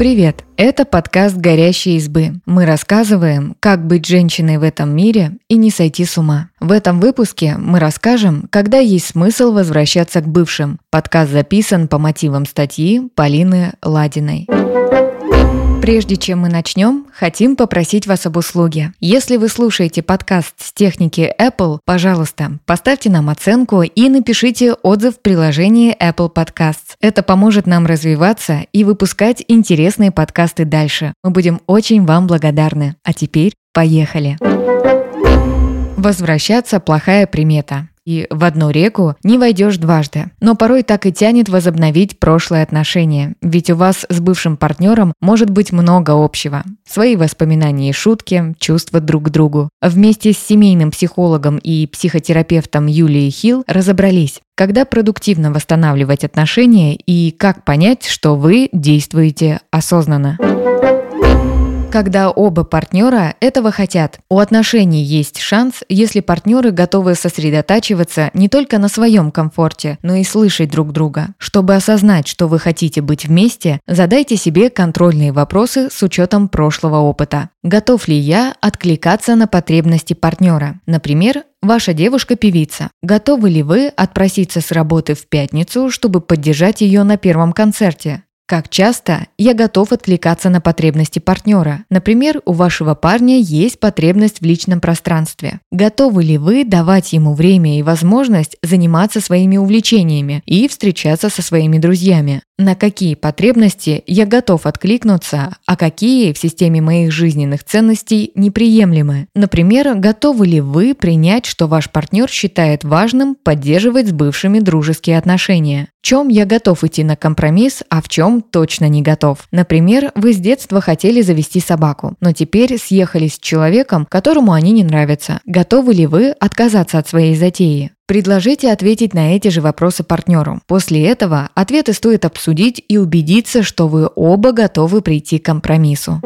Привет! Это подкаст «Горящие избы». Мы рассказываем, как быть женщиной в этом мире и не сойти с ума. В этом выпуске мы расскажем, когда есть смысл возвращаться к бывшим. Подкаст записан по мотивам статьи Полины Ладиной. Прежде чем мы начнем, хотим попросить вас об услуге. Если вы слушаете подкаст с техники Apple, пожалуйста, поставьте нам оценку и напишите отзыв в приложении Apple Podcasts. Это поможет нам развиваться и выпускать интересные подкасты дальше. Мы будем очень вам благодарны. А теперь поехали! Возвращаться – плохая примета. И в одну реку не войдешь дважды. Но порой так и тянет возобновить прошлые отношения. Ведь у вас с бывшим партнером может быть много общего. Свои воспоминания и шутки, чувства друг к другу. Вместе с семейным психологом и психотерапевтом Юлией Хилл разобрались, когда продуктивно восстанавливать отношения и как понять, что вы действуете осознанно когда оба партнера этого хотят. У отношений есть шанс, если партнеры готовы сосредотачиваться не только на своем комфорте, но и слышать друг друга. Чтобы осознать, что вы хотите быть вместе, задайте себе контрольные вопросы с учетом прошлого опыта. Готов ли я откликаться на потребности партнера? Например, Ваша девушка певица. Готовы ли вы отпроситься с работы в пятницу, чтобы поддержать ее на первом концерте? Как часто я готов откликаться на потребности партнера? Например, у вашего парня есть потребность в личном пространстве. Готовы ли вы давать ему время и возможность заниматься своими увлечениями и встречаться со своими друзьями? На какие потребности я готов откликнуться, а какие в системе моих жизненных ценностей неприемлемы? Например, готовы ли вы принять, что ваш партнер считает важным поддерживать с бывшими дружеские отношения? Чем я готов идти на компромисс, а в чем точно не готов? Например, вы с детства хотели завести собаку, но теперь съехались с человеком, которому они не нравятся. Готовы ли вы отказаться от своей затеи? Предложите ответить на эти же вопросы партнеру. После этого ответы стоит обсудить и убедиться, что вы оба готовы прийти к компромиссу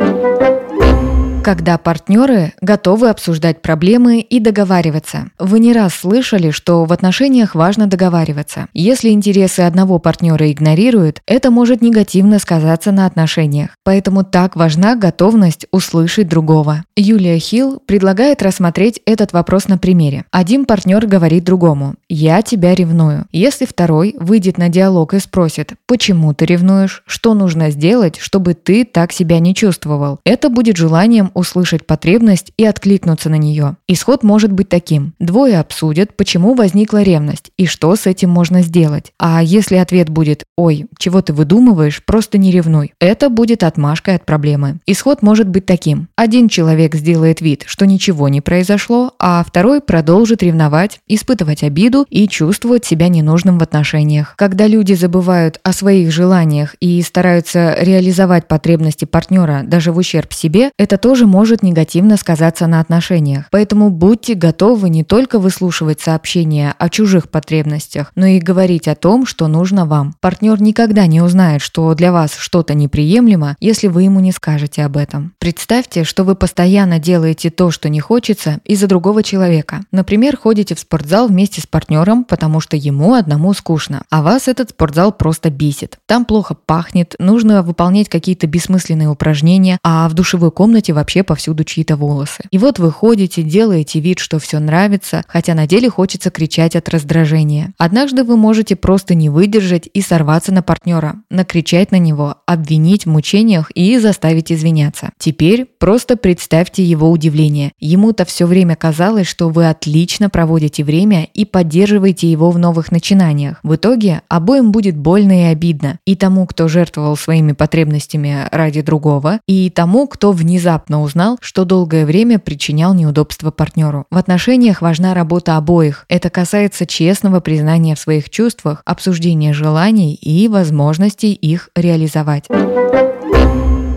когда партнеры готовы обсуждать проблемы и договариваться. Вы не раз слышали, что в отношениях важно договариваться. Если интересы одного партнера игнорируют, это может негативно сказаться на отношениях. Поэтому так важна готовность услышать другого. Юлия Хилл предлагает рассмотреть этот вопрос на примере. Один партнер говорит другому «Я тебя ревную». Если второй выйдет на диалог и спросит «Почему ты ревнуешь? Что нужно сделать, чтобы ты так себя не чувствовал?» Это будет желанием услышать потребность и откликнуться на нее. Исход может быть таким. Двое обсудят, почему возникла ревность и что с этим можно сделать. А если ответ будет «Ой, чего ты выдумываешь, просто не ревнуй», это будет отмашкой от проблемы. Исход может быть таким. Один человек сделает вид, что ничего не произошло, а второй продолжит ревновать, испытывать обиду и чувствовать себя ненужным в отношениях. Когда люди забывают о своих желаниях и стараются реализовать потребности партнера даже в ущерб себе, это тоже тоже может негативно сказаться на отношениях. Поэтому будьте готовы не только выслушивать сообщения о чужих потребностях, но и говорить о том, что нужно вам. Партнер никогда не узнает, что для вас что-то неприемлемо, если вы ему не скажете об этом. Представьте, что вы постоянно делаете то, что не хочется, из-за другого человека. Например, ходите в спортзал вместе с партнером, потому что ему одному скучно, а вас этот спортзал просто бесит. Там плохо пахнет, нужно выполнять какие-то бессмысленные упражнения, а в душевой комнате вообще вообще повсюду чьи-то волосы. И вот вы ходите, делаете вид, что все нравится, хотя на деле хочется кричать от раздражения. Однажды вы можете просто не выдержать и сорваться на партнера, накричать на него, обвинить в мучениях и заставить извиняться. Теперь просто представьте его удивление. Ему-то все время казалось, что вы отлично проводите время и поддерживаете его в новых начинаниях. В итоге обоим будет больно и обидно. И тому, кто жертвовал своими потребностями ради другого, и тому, кто внезапно узнал, что долгое время причинял неудобства партнеру. В отношениях важна работа обоих. Это касается честного признания в своих чувствах, обсуждения желаний и возможностей их реализовать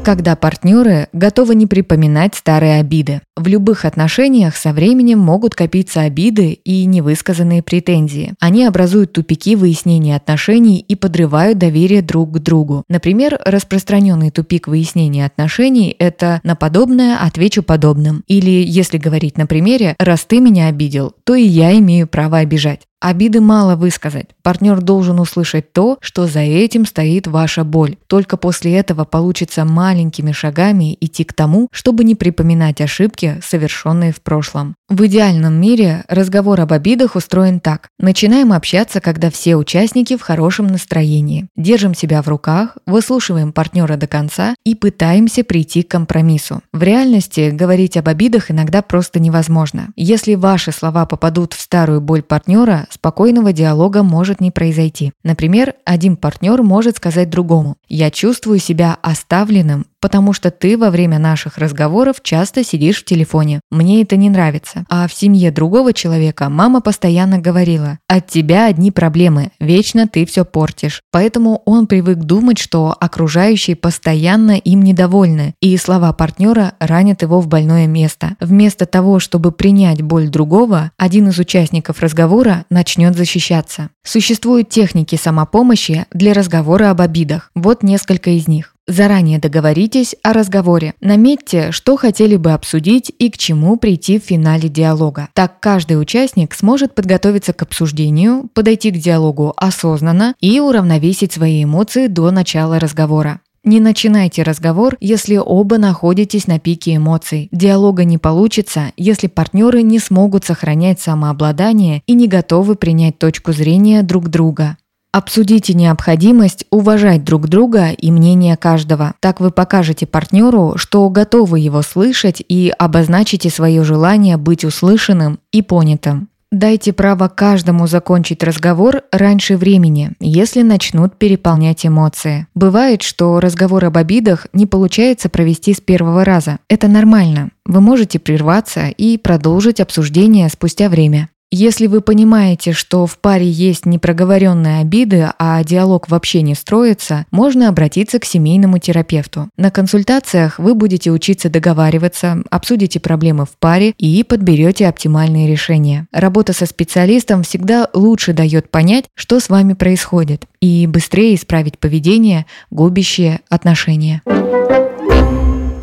когда партнеры готовы не припоминать старые обиды. В любых отношениях со временем могут копиться обиды и невысказанные претензии. Они образуют тупики выяснения отношений и подрывают доверие друг к другу. Например, распространенный тупик выяснения отношений – это «на подобное отвечу подобным». Или, если говорить на примере «раз ты меня обидел, то и я имею право обижать». Обиды мало высказать. Партнер должен услышать то, что за этим стоит ваша боль. Только после этого получится маленькими шагами идти к тому, чтобы не припоминать ошибки, совершенные в прошлом. В идеальном мире разговор об обидах устроен так. Начинаем общаться, когда все участники в хорошем настроении. Держим себя в руках, выслушиваем партнера до конца и пытаемся прийти к компромиссу. В реальности говорить об обидах иногда просто невозможно. Если ваши слова попадут в старую боль партнера, спокойного диалога может не произойти. Например, один партнер может сказать другому «Я чувствую себя оставленным, потому что ты во время наших разговоров часто сидишь в телефоне. Мне это не нравится. А в семье другого человека мама постоянно говорила, от тебя одни проблемы, вечно ты все портишь. Поэтому он привык думать, что окружающие постоянно им недовольны, и слова партнера ранят его в больное место. Вместо того, чтобы принять боль другого, один из участников разговора начнет защищаться. Существуют техники самопомощи для разговора об обидах. Вот несколько из них. Заранее договоритесь о разговоре. Наметьте, что хотели бы обсудить и к чему прийти в финале диалога. Так каждый участник сможет подготовиться к обсуждению, подойти к диалогу осознанно и уравновесить свои эмоции до начала разговора. Не начинайте разговор, если оба находитесь на пике эмоций. Диалога не получится, если партнеры не смогут сохранять самообладание и не готовы принять точку зрения друг друга. Обсудите необходимость уважать друг друга и мнение каждого. Так вы покажете партнеру, что готовы его слышать и обозначите свое желание быть услышанным и понятым. Дайте право каждому закончить разговор раньше времени, если начнут переполнять эмоции. Бывает, что разговор об обидах не получается провести с первого раза. Это нормально. Вы можете прерваться и продолжить обсуждение спустя время. Если вы понимаете, что в паре есть непроговоренные обиды, а диалог вообще не строится, можно обратиться к семейному терапевту. На консультациях вы будете учиться договариваться, обсудите проблемы в паре и подберете оптимальные решения. Работа со специалистом всегда лучше дает понять, что с вами происходит, и быстрее исправить поведение, губящее отношения.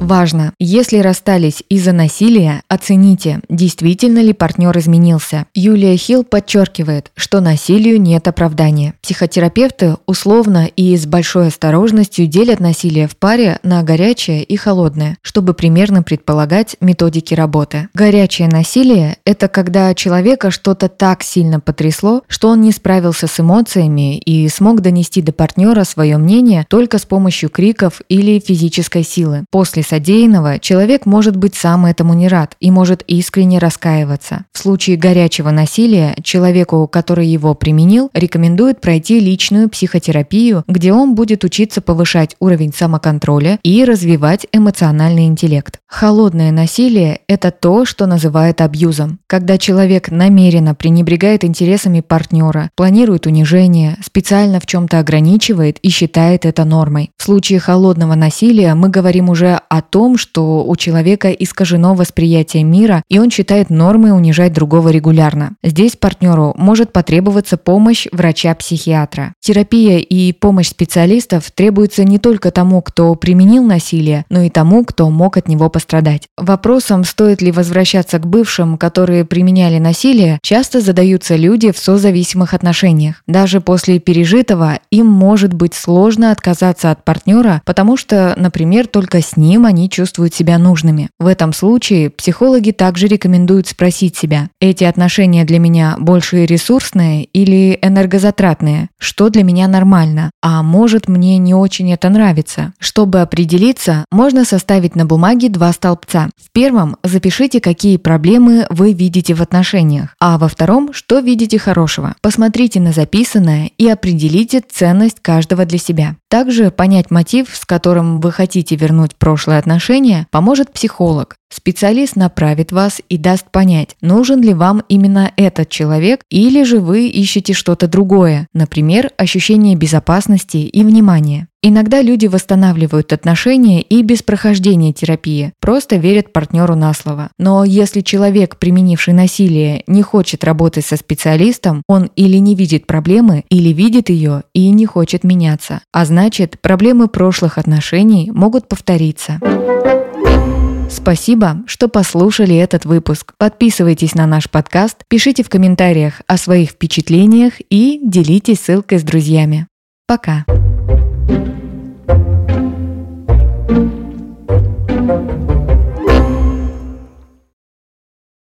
Важно, если расстались из-за насилия, оцените, действительно ли партнер изменился. Юлия Хилл подчеркивает, что насилию нет оправдания. Психотерапевты условно и с большой осторожностью делят насилие в паре на горячее и холодное, чтобы примерно предполагать методики работы. Горячее насилие – это когда человека что-то так сильно потрясло, что он не справился с эмоциями и смог донести до партнера свое мнение только с помощью криков или физической силы. После содеянного, человек может быть сам этому не рад и может искренне раскаиваться. В случае горячего насилия человеку, который его применил, рекомендуют пройти личную психотерапию, где он будет учиться повышать уровень самоконтроля и развивать эмоциональный интеллект. Холодное насилие – это то, что называют абьюзом. Когда человек намеренно пренебрегает интересами партнера, планирует унижение, специально в чем-то ограничивает и считает это нормой. В случае холодного насилия мы говорим уже о том, что у человека искажено восприятие мира, и он считает нормой унижать другого регулярно. Здесь партнеру может потребоваться помощь врача-психиатра. Терапия и помощь специалистов требуется не только тому, кто применил насилие, но и тому, кто мог от него пострадать. Вопросом, стоит ли возвращаться к бывшим, которые применяли насилие, часто задаются люди в созависимых отношениях. Даже после пережитого им может быть сложно отказаться от партнера, потому что, например, только с ним они чувствуют себя нужными. В этом случае психологи также рекомендуют спросить себя, эти отношения для меня больше ресурсные или энергозатратные? Что для меня нормально? А может мне не очень это нравится? Чтобы определиться, можно составить на бумаге два столбца. В первом запишите, какие проблемы вы видите в отношениях, а во втором, что видите хорошего. Посмотрите на записанное и определите ценность каждого для себя. Также понять мотив, с которым вы хотите вернуть прошлое отношение, поможет психолог. Специалист направит вас и даст понять, нужен ли вам именно этот человек или же вы ищете что-то другое, например, ощущение безопасности и внимания. Иногда люди восстанавливают отношения и без прохождения терапии, просто верят партнеру на слово. Но если человек, применивший насилие, не хочет работать со специалистом, он или не видит проблемы, или видит ее и не хочет меняться. А значит, проблемы прошлых отношений могут повториться. Спасибо, что послушали этот выпуск. Подписывайтесь на наш подкаст, пишите в комментариях о своих впечатлениях и делитесь ссылкой с друзьями. Пока! Thank you.